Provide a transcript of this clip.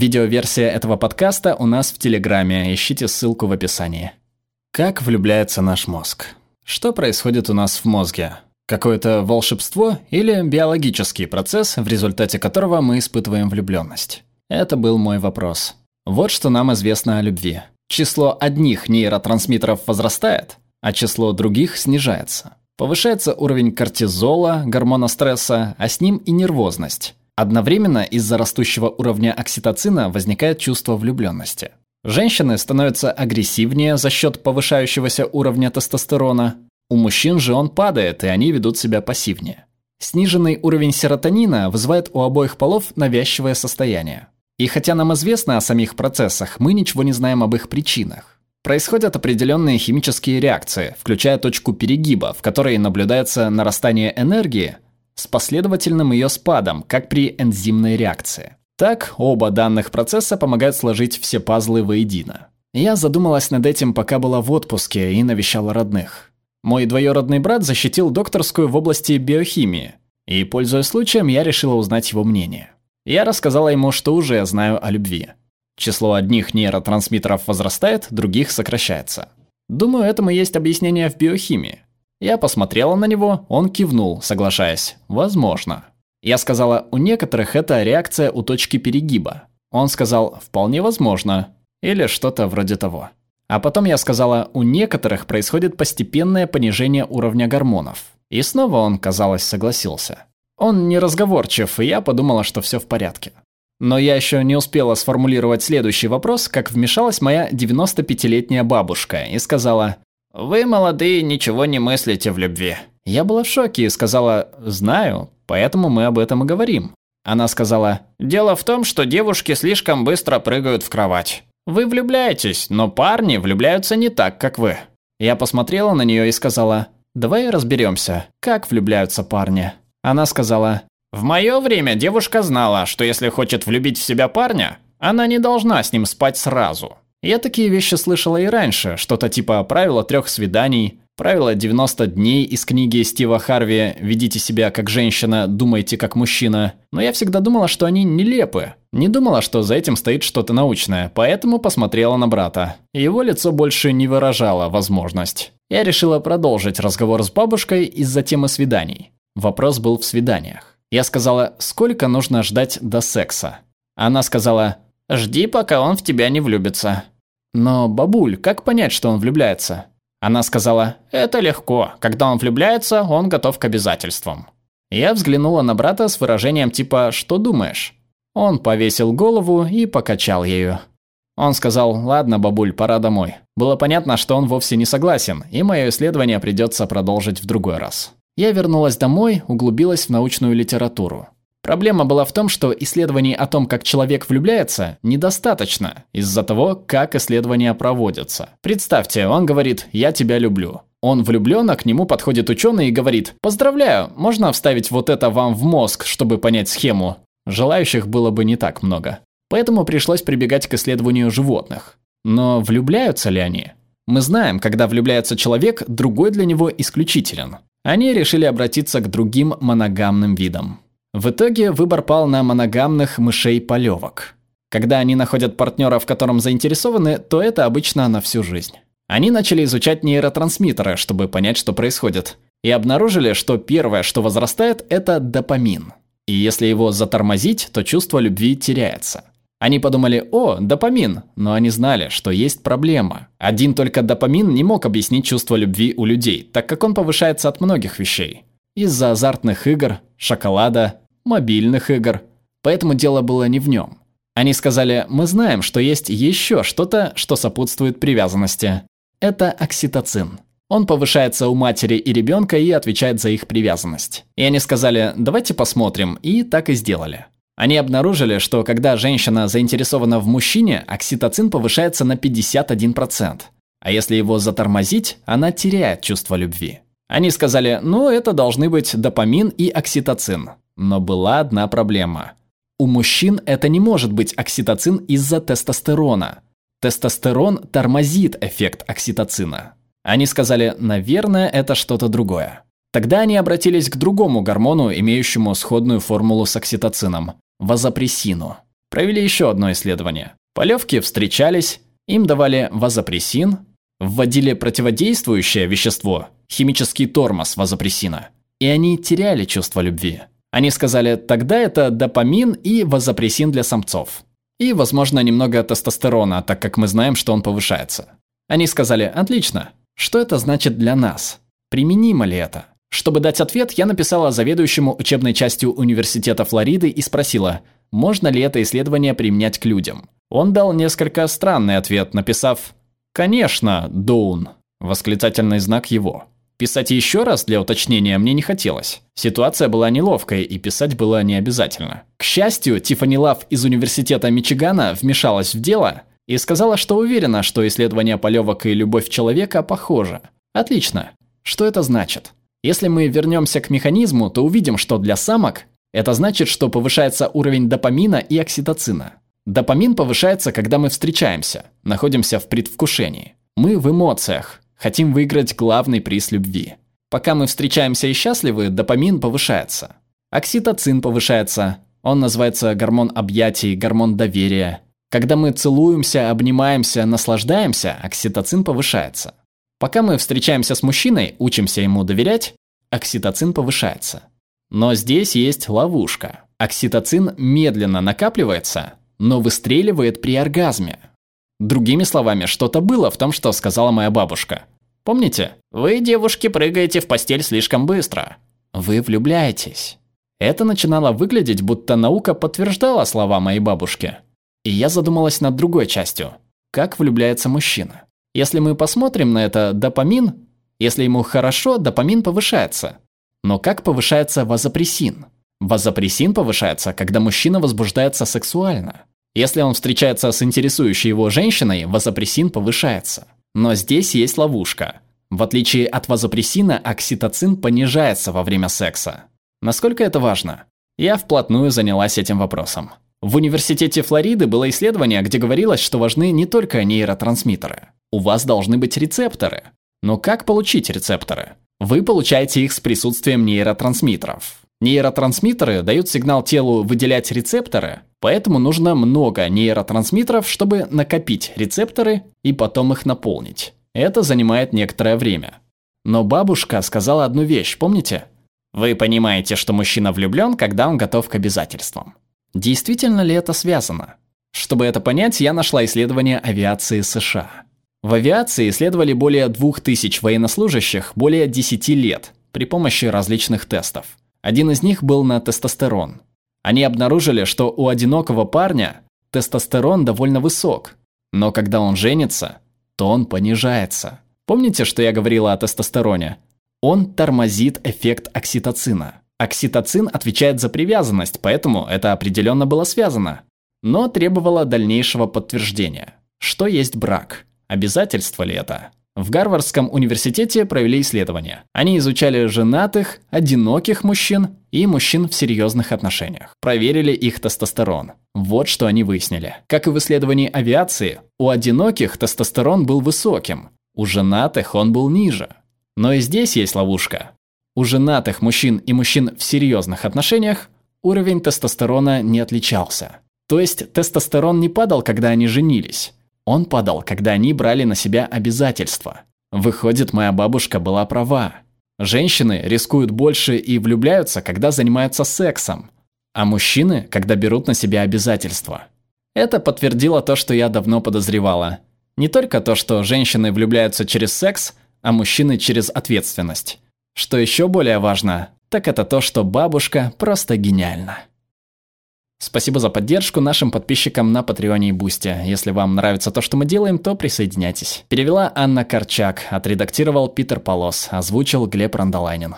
Видеоверсия этого подкаста у нас в Телеграме, ищите ссылку в описании. Как влюбляется наш мозг? Что происходит у нас в мозге? Какое-то волшебство или биологический процесс, в результате которого мы испытываем влюбленность? Это был мой вопрос. Вот что нам известно о любви. Число одних нейротрансмиттеров возрастает, а число других снижается. Повышается уровень кортизола, гормона стресса, а с ним и нервозность. Одновременно из-за растущего уровня окситоцина возникает чувство влюбленности. Женщины становятся агрессивнее за счет повышающегося уровня тестостерона. У мужчин же он падает, и они ведут себя пассивнее. Сниженный уровень серотонина вызывает у обоих полов навязчивое состояние. И хотя нам известно о самих процессах, мы ничего не знаем об их причинах. Происходят определенные химические реакции, включая точку перегиба, в которой наблюдается нарастание энергии, с последовательным ее спадом, как при энзимной реакции. Так, оба данных процесса помогают сложить все пазлы воедино. Я задумалась над этим, пока была в отпуске и навещала родных. Мой двоюродный брат защитил докторскую в области биохимии, и, пользуясь случаем, я решила узнать его мнение. Я рассказала ему, что уже знаю о любви. Число одних нейротрансмиттеров возрастает, других сокращается. Думаю, этому есть объяснение в биохимии. Я посмотрела на него, он кивнул, соглашаясь. Возможно. Я сказала, у некоторых это реакция у точки перегиба. Он сказал, вполне возможно. Или что-то вроде того. А потом я сказала, у некоторых происходит постепенное понижение уровня гормонов. И снова он, казалось, согласился. Он не разговорчив, и я подумала, что все в порядке. Но я еще не успела сформулировать следующий вопрос, как вмешалась моя 95-летняя бабушка и сказала, «Вы, молодые, ничего не мыслите в любви». Я была в шоке и сказала «Знаю, поэтому мы об этом и говорим». Она сказала «Дело в том, что девушки слишком быстро прыгают в кровать. Вы влюбляетесь, но парни влюбляются не так, как вы». Я посмотрела на нее и сказала «Давай разберемся, как влюбляются парни». Она сказала «В мое время девушка знала, что если хочет влюбить в себя парня, она не должна с ним спать сразу. Я такие вещи слышала и раньше, что-то типа правила трех свиданий, правила 90 дней из книги Стива Харви «Ведите себя как женщина, думайте как мужчина». Но я всегда думала, что они нелепы. Не думала, что за этим стоит что-то научное, поэтому посмотрела на брата. Его лицо больше не выражало возможность. Я решила продолжить разговор с бабушкой из-за темы свиданий. Вопрос был в свиданиях. Я сказала, сколько нужно ждать до секса? Она сказала, Жди, пока он в тебя не влюбится. Но, бабуль, как понять, что он влюбляется? Она сказала, это легко. Когда он влюбляется, он готов к обязательствам. Я взглянула на брата с выражением типа «Что думаешь?». Он повесил голову и покачал ею. Он сказал «Ладно, бабуль, пора домой». Было понятно, что он вовсе не согласен, и мое исследование придется продолжить в другой раз. Я вернулась домой, углубилась в научную литературу. Проблема была в том, что исследований о том, как человек влюбляется, недостаточно из-за того, как исследования проводятся. Представьте, он говорит «я тебя люблю». Он влюблен, а к нему подходит ученый и говорит «Поздравляю, можно вставить вот это вам в мозг, чтобы понять схему?» Желающих было бы не так много. Поэтому пришлось прибегать к исследованию животных. Но влюбляются ли они? Мы знаем, когда влюбляется человек, другой для него исключителен. Они решили обратиться к другим моногамным видам. В итоге выбор пал на моногамных мышей-полевок. Когда они находят партнера, в котором заинтересованы, то это обычно на всю жизнь. Они начали изучать нейротрансмиттеры, чтобы понять, что происходит. И обнаружили, что первое, что возрастает, это допамин. И если его затормозить, то чувство любви теряется. Они подумали, о, допамин, но они знали, что есть проблема. Один только допамин не мог объяснить чувство любви у людей, так как он повышается от многих вещей. Из-за азартных игр, шоколада, мобильных игр. Поэтому дело было не в нем. Они сказали, мы знаем, что есть еще что-то, что сопутствует привязанности. Это окситоцин. Он повышается у матери и ребенка и отвечает за их привязанность. И они сказали, давайте посмотрим, и так и сделали. Они обнаружили, что когда женщина заинтересована в мужчине, окситоцин повышается на 51%. А если его затормозить, она теряет чувство любви. Они сказали, ну это должны быть допамин и окситоцин. Но была одна проблема. У мужчин это не может быть окситоцин из-за тестостерона. Тестостерон тормозит эффект окситоцина. Они сказали, наверное, это что-то другое. Тогда они обратились к другому гормону, имеющему сходную формулу с окситоцином – вазопрессину. провели еще одно исследование. Полевки встречались, им давали вазопрессин, вводили противодействующее вещество, химический тормоз вазопрессина, и они теряли чувство любви. Они сказали, тогда это допамин и вазопрессин для самцов. И, возможно, немного тестостерона, так как мы знаем, что он повышается. Они сказали, отлично, что это значит для нас? Применимо ли это? Чтобы дать ответ, я написала заведующему учебной частью Университета Флориды и спросила, можно ли это исследование применять к людям. Он дал несколько странный ответ, написав «Конечно, Доун», восклицательный знак его. Писать еще раз для уточнения мне не хотелось. Ситуация была неловкой, и писать было не обязательно. К счастью, Тиффани Лав из Университета Мичигана вмешалась в дело и сказала, что уверена, что исследование полевок и любовь человека похожи. Отлично. Что это значит? Если мы вернемся к механизму, то увидим, что для самок это значит, что повышается уровень допамина и окситоцина. Допамин повышается, когда мы встречаемся, находимся в предвкушении. Мы в эмоциях, хотим выиграть главный приз любви. Пока мы встречаемся и счастливы, допамин повышается. Окситоцин повышается, он называется гормон объятий, гормон доверия. Когда мы целуемся, обнимаемся, наслаждаемся, окситоцин повышается. Пока мы встречаемся с мужчиной, учимся ему доверять, окситоцин повышается. Но здесь есть ловушка. Окситоцин медленно накапливается, но выстреливает при оргазме. Другими словами, что-то было в том, что сказала моя бабушка. Помните? Вы, девушки, прыгаете в постель слишком быстро. Вы влюбляетесь. Это начинало выглядеть, будто наука подтверждала слова моей бабушки. И я задумалась над другой частью. Как влюбляется мужчина? Если мы посмотрим на это, допамин, если ему хорошо, допамин повышается. Но как повышается вазопрессин? Вазопрессин повышается, когда мужчина возбуждается сексуально. Если он встречается с интересующей его женщиной, вазопрессин повышается. Но здесь есть ловушка. В отличие от вазопрессина, окситоцин понижается во время секса. Насколько это важно? Я вплотную занялась этим вопросом. В университете Флориды было исследование, где говорилось, что важны не только нейротрансмиттеры. У вас должны быть рецепторы. Но как получить рецепторы? Вы получаете их с присутствием нейротрансмиттеров. Нейротрансмиттеры дают сигнал телу выделять рецепторы, поэтому нужно много нейротрансмиттеров, чтобы накопить рецепторы и потом их наполнить. Это занимает некоторое время. Но бабушка сказала одну вещь, помните? Вы понимаете, что мужчина влюблен, когда он готов к обязательствам. Действительно ли это связано? Чтобы это понять, я нашла исследование авиации США. В авиации исследовали более 2000 военнослужащих более 10 лет при помощи различных тестов. Один из них был на тестостерон. Они обнаружили, что у одинокого парня тестостерон довольно высок, но когда он женится, то он понижается. Помните, что я говорила о тестостероне? Он тормозит эффект окситоцина. Окситоцин отвечает за привязанность, поэтому это определенно было связано. Но требовало дальнейшего подтверждения. Что есть брак? Обязательство ли это? В Гарвардском университете провели исследования. Они изучали женатых, одиноких мужчин и мужчин в серьезных отношениях. Проверили их тестостерон. Вот что они выяснили. Как и в исследовании авиации, у одиноких тестостерон был высоким, у женатых он был ниже. Но и здесь есть ловушка. У женатых мужчин и мужчин в серьезных отношениях уровень тестостерона не отличался. То есть тестостерон не падал, когда они женились. Он падал, когда они брали на себя обязательства. Выходит, моя бабушка была права. Женщины рискуют больше и влюбляются, когда занимаются сексом, а мужчины, когда берут на себя обязательства. Это подтвердило то, что я давно подозревала. Не только то, что женщины влюбляются через секс, а мужчины через ответственность. Что еще более важно, так это то, что бабушка просто гениальна. Спасибо за поддержку нашим подписчикам на Патреоне и Бусте. Если вам нравится то, что мы делаем, то присоединяйтесь. Перевела Анна Корчак, отредактировал Питер Полос, озвучил Глеб Рандолайнин.